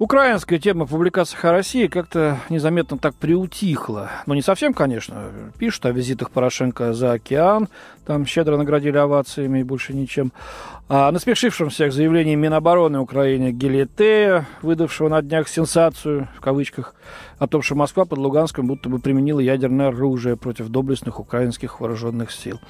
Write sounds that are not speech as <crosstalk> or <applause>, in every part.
Украинская тема публикаций о России как-то незаметно так приутихла. Но не совсем, конечно. Пишут о визитах Порошенко за океан. Там щедро наградили овациями и больше ничем. А насмешившем всех заявлением Минобороны Украины Гелиетея, выдавшего на днях сенсацию, в кавычках, о том, что Москва под Луганском будто бы применила ядерное оружие против доблестных украинских вооруженных сил.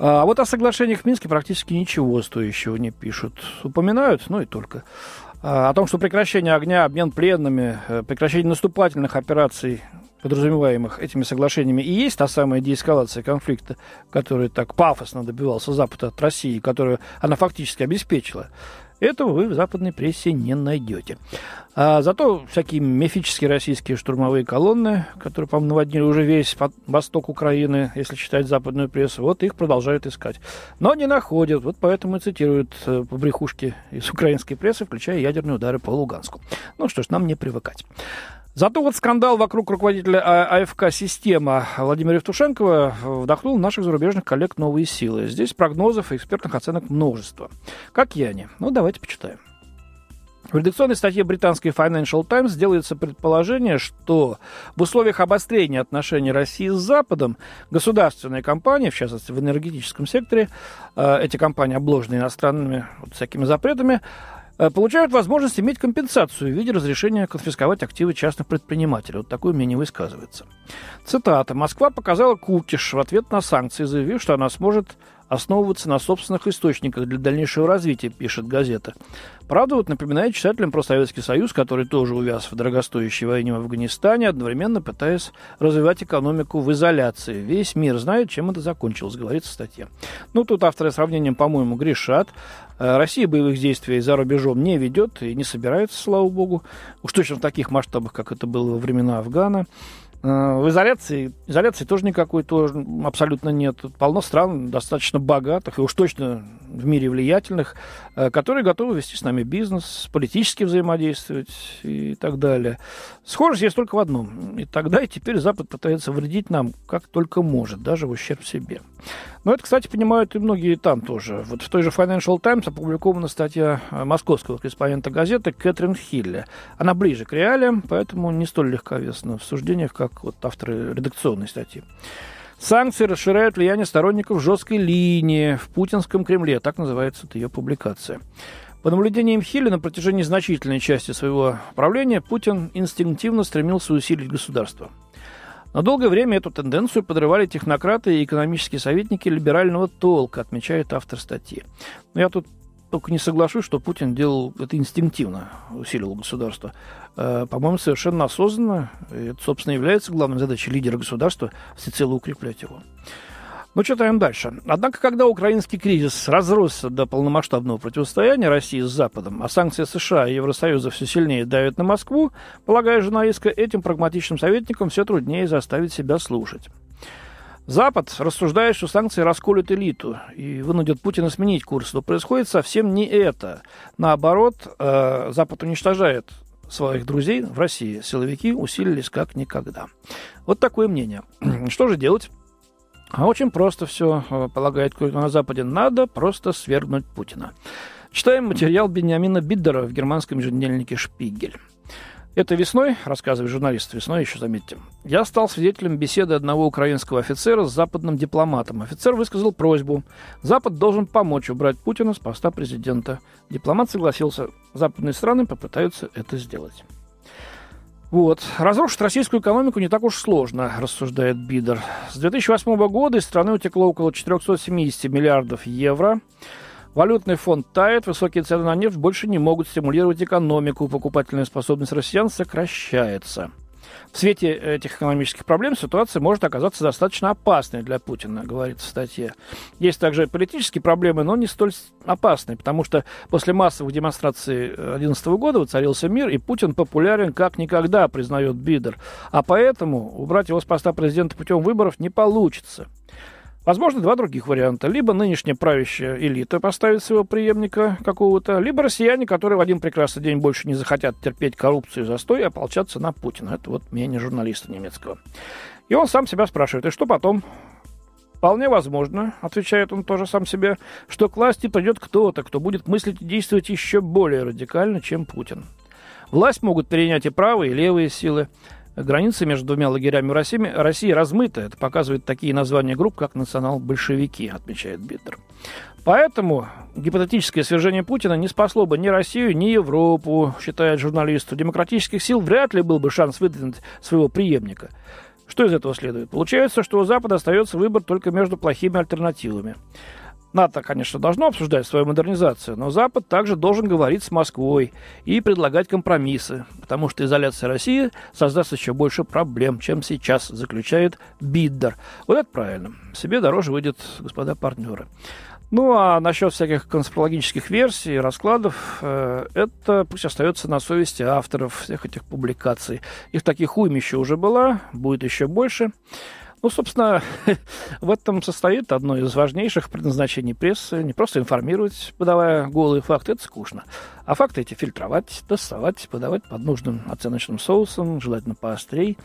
А вот о соглашениях в Минске практически ничего стоящего не пишут. Упоминают, ну и только. А, о том, что прекращение огня, обмен пленными, э, прекращение наступательных операций, подразумеваемых этими соглашениями, и есть та самая деэскалация конфликта, которая так пафосно добивался Запад от России, которую она фактически обеспечила. Этого вы в западной прессе не найдете. А зато всякие мифические российские штурмовые колонны, которые, по-моему, наводнили уже весь восток Украины, если читать западную прессу, вот их продолжают искать. Но не находят, вот поэтому и цитируют э, побрехушки из украинской прессы, включая ядерные удары по Луганску. Ну что ж, нам не привыкать. Зато вот скандал вокруг руководителя а, АФК «Система» Владимира Евтушенкова вдохнул наших зарубежных коллег новые силы. Здесь прогнозов и экспертных оценок множество. Какие они? Ну, давайте почитаем. В редакционной статье британской Financial Times делается предположение, что в условиях обострения отношений России с Западом государственные компании, в частности в энергетическом секторе, э, эти компании обложены иностранными вот, всякими запретами, получают возможность иметь компенсацию в виде разрешения конфисковать активы частных предпринимателей. Вот такое мнение высказывается. Цитата. «Москва показала кукиш в ответ на санкции, заявив, что она сможет основываться на собственных источниках для дальнейшего развития, пишет газета. Правда, вот напоминает читателям про Советский Союз, который тоже увяз в дорогостоящей войне в Афганистане, одновременно пытаясь развивать экономику в изоляции. Весь мир знает, чем это закончилось, говорится в статье. Ну, тут авторы сравнением, по-моему, грешат. Э, Россия боевых действий за рубежом не ведет и не собирается, слава богу. Уж точно в таких масштабах, как это было во времена Афгана. Э, в изоляции, изоляции тоже никакой тоже абсолютно нет. Полно стран достаточно богатых и уж точно в мире влиятельных, э, которые готовы вести с нами бизнес, политически взаимодействовать и так далее. Схожесть есть только в одном. И тогда, и теперь Запад пытается вредить нам как только может, даже в ущерб себе. Но это, кстати, понимают и многие там тоже. Вот в той же Financial Times опубликована статья э, московского корреспондента газеты Кэтрин Хилли. Она ближе к реалиям, поэтому не столь легковесна в суждениях, как вот авторы редакционной статьи. Санкции расширяют влияние сторонников жесткой линии в путинском Кремле. Так называется ее публикация. По наблюдениям Хилли, на протяжении значительной части своего правления Путин инстинктивно стремился усилить государство. На долгое время эту тенденцию подрывали технократы и экономические советники либерального толка, отмечает автор статьи. Но я тут только не соглашусь, что Путин делал это инстинктивно, усиливал государство. Э, по-моему, совершенно осознанно. Это, собственно, является главной задачей лидера государства – всецело укреплять его. Ну, читаем дальше. Однако, когда украинский кризис разросся до полномасштабного противостояния России с Западом, а санкции США и Евросоюза все сильнее давят на Москву, полагая журналистка, этим прагматичным советникам все труднее заставить себя слушать. Запад рассуждает, что санкции расколют элиту и вынудят Путина сменить курс. Но происходит совсем не это. Наоборот, э, Запад уничтожает своих друзей в России. Силовики усилились как никогда. Вот такое мнение. <clears throat> Что же делать? А очень просто все, э, полагает кто на Западе. Надо просто свергнуть Путина. Читаем материал Бениамина Биддера в германском еженедельнике «Шпигель». Это весной, рассказывает журналист, весной еще, заметьте, я стал свидетелем беседы одного украинского офицера с западным дипломатом. Офицер высказал просьбу. Запад должен помочь убрать Путина с поста президента. Дипломат согласился. Западные страны попытаются это сделать. Вот. Разрушить российскую экономику не так уж сложно, рассуждает Бидер. С 2008 года из страны утекло около 470 миллиардов евро. Валютный фонд тает, высокие цены на нефть больше не могут стимулировать экономику, покупательная способность россиян сокращается. В свете этих экономических проблем ситуация может оказаться достаточно опасной для Путина, говорит в статье. Есть также политические проблемы, но не столь опасные, потому что после массовых демонстраций 2011 года воцарился мир, и Путин популярен как никогда, признает Бидер. А поэтому убрать его с поста президента путем выборов не получится. Возможно, два других варианта. Либо нынешняя правящая элита поставит своего преемника какого-то, либо россияне, которые в один прекрасный день больше не захотят терпеть коррупцию и застой и ополчаться на Путина. Это вот мнение журналиста немецкого. И он сам себя спрашивает, и что потом? Вполне возможно, отвечает он тоже сам себе, что к власти придет кто-то, кто будет мыслить и действовать еще более радикально, чем Путин. Власть могут перенять и правые, и левые силы. Граница между двумя лагерями России, России размыта. Это показывают такие названия групп, как национал-большевики, отмечает Биттер. Поэтому гипотетическое свержение Путина не спасло бы ни Россию, ни Европу, считает журналист. У демократических сил вряд ли был бы шанс выдвинуть своего преемника. Что из этого следует? Получается, что у Запада остается выбор только между плохими альтернативами. НАТО, конечно, должно обсуждать свою модернизацию, но Запад также должен говорить с Москвой и предлагать компромиссы, потому что изоляция России создаст еще больше проблем, чем сейчас, заключает Биддер. Вот это правильно. Себе дороже выйдет, господа партнеры. Ну, а насчет всяких конспирологических версий, раскладов, э, это пусть остается на совести авторов всех этих публикаций. Их таких уймища уже была, будет еще больше. Ну, собственно, <laughs> в этом состоит одно из важнейших предназначений прессы. Не просто информировать, подавая голые факты, это скучно. А факты эти фильтровать, доставать, подавать под нужным оценочным соусом, желательно поострей.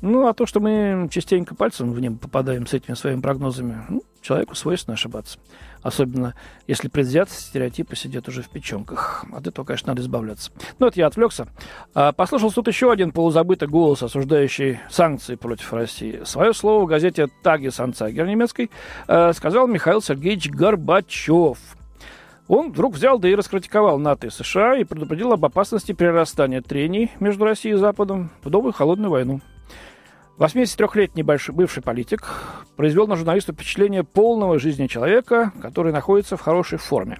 Ну, а то, что мы частенько пальцем в небо попадаем с этими своими прогнозами, ну, человеку свойственно ошибаться. Особенно, если предвзятые стереотипы сидят уже в печенках. От этого, конечно, надо избавляться. Ну, это я отвлекся. А, послушал тут еще один полузабытый голос, осуждающий санкции против России. Свое слово в газете «Таги Санцагер» немецкой а, сказал Михаил Сергеевич Горбачев. Он вдруг взял, да и раскритиковал НАТО и США и предупредил об опасности прирастания трений между Россией и Западом в новую холодную войну. 83-летний бывший политик произвел на журналиста впечатление полного жизни человека, который находится в хорошей форме.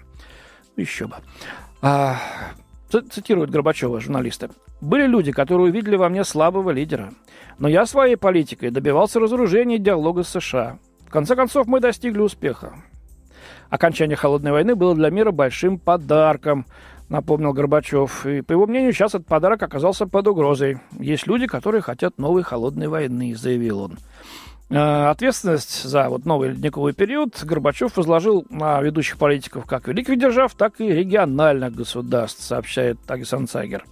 Еще бы. А, цитирует Горбачева журналисты. «Были люди, которые увидели во мне слабого лидера. Но я своей политикой добивался разоружения диалога с США. В конце концов, мы достигли успеха. Окончание холодной войны было для мира большим подарком напомнил Горбачев. И, по его мнению, сейчас этот подарок оказался под угрозой. Есть люди, которые хотят новой холодной войны, заявил он. Э, ответственность за вот новый ледниковый период Горбачев возложил на ведущих политиков как великих держав, так и региональных государств, сообщает Тагис Анцагер.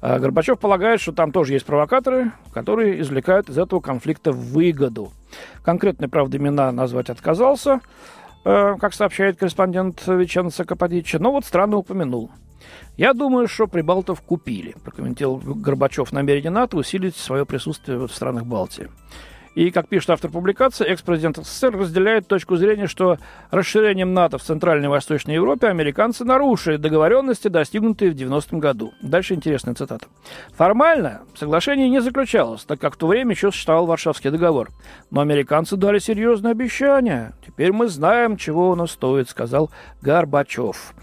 Э, Горбачев полагает, что там тоже есть провокаторы, которые извлекают из этого конфликта выгоду. Конкретные, правда, имена назвать отказался, э, как сообщает корреспондент Веченца Кападича, но вот странно упомянул. Я думаю, что прибалтов купили, прокомментировал Горбачев намерение НАТО усилить свое присутствие в странах Балтии. И, как пишет автор публикации, экс-президент СССР разделяет точку зрения, что расширением НАТО в Центральной и Восточной Европе американцы нарушили договоренности, достигнутые в 90-м году. Дальше интересная цитата. Формально соглашение не заключалось, так как в то время еще существовал Варшавский договор. Но американцы дали серьезное обещание. Теперь мы знаем, чего оно стоит, сказал Горбачев.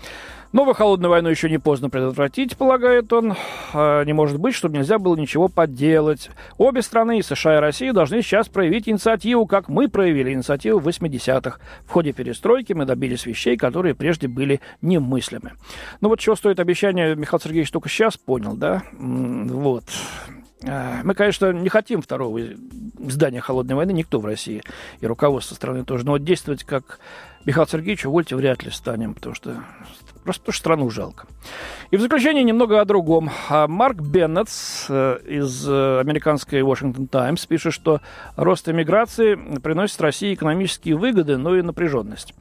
Новую холодную войну еще не поздно предотвратить, полагает он. А, не может быть, чтобы нельзя было ничего подделать. Обе страны, и США, и Россия, должны сейчас проявить инициативу, как мы проявили инициативу в 80-х. В ходе перестройки мы добились вещей, которые прежде были немыслимы. Ну вот чего стоит обещание, Михаил Сергеевич только сейчас понял, да? Вот. А, мы, конечно, не хотим второго здания холодной войны, никто в России, и руководство страны тоже. Но вот действовать как Михаил Сергеевич, увольте, вряд ли станем, потому что Просто потому что страну жалко. И в заключение немного о другом. А Марк Беннет э, из э, американской Washington Times пишет, что рост эмиграции приносит России экономические выгоды, но и напряженность.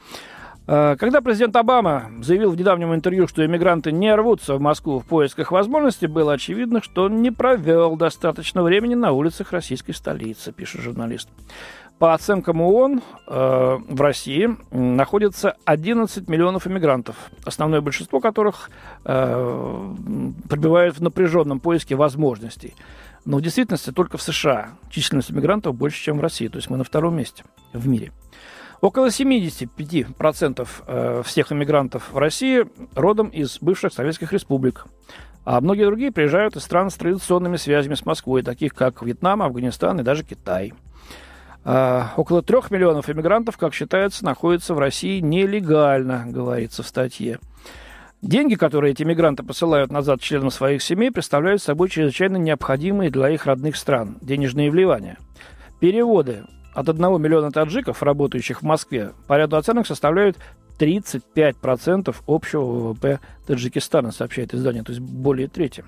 Э, когда президент Обама заявил в недавнем интервью, что иммигранты не рвутся в Москву в поисках возможностей, было очевидно, что он не провел достаточно времени на улицах российской столицы, пишет журналист. По оценкам ООН, э, в России находится 11 миллионов иммигрантов, основное большинство которых э, пребывают в напряженном поиске возможностей. Но в действительности только в США численность иммигрантов больше, чем в России. То есть мы на втором месте в мире. Около 75% э, всех иммигрантов в России родом из бывших советских республик. А многие другие приезжают из стран с традиционными связями с Москвой, таких как Вьетнам, Афганистан и даже Китай – а, около трех миллионов иммигрантов, как считается, находятся в России нелегально, говорится в статье. Деньги, которые эти мигранты посылают назад членам своих семей, представляют собой чрезвычайно необходимые для их родных стран денежные вливания. Переводы от 1 миллиона таджиков, работающих в Москве, по ряду оценок составляют 35% общего ВВП Таджикистана, сообщает издание, то есть более трети.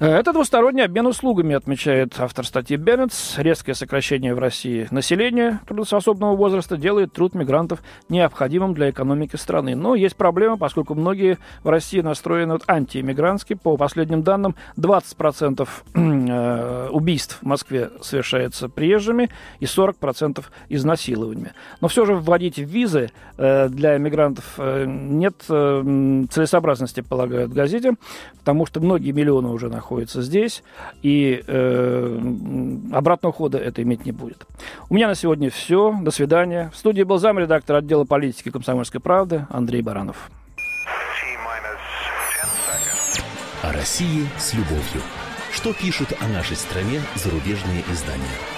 Э, это двусторонний обмен услугами, отмечает автор статьи Беннетс. Резкое сокращение в России населения трудоспособного возраста делает труд мигрантов необходимым для экономики страны. Но есть проблема, поскольку многие в России настроены антииммигрантски. По последним данным, 20% э, убийств в Москве совершается приезжими и 40% изнасилованиями. Но все же вводить визы э, для мигрантов нет целесообразности, полагают газете, потому что многие миллионы уже находятся находится здесь, и э, обратного хода это иметь не будет. У меня на сегодня все. До свидания. В студии был замредактор отдела политики комсомольской правды Андрей Баранов. О России с любовью. Что пишут о нашей стране зарубежные издания?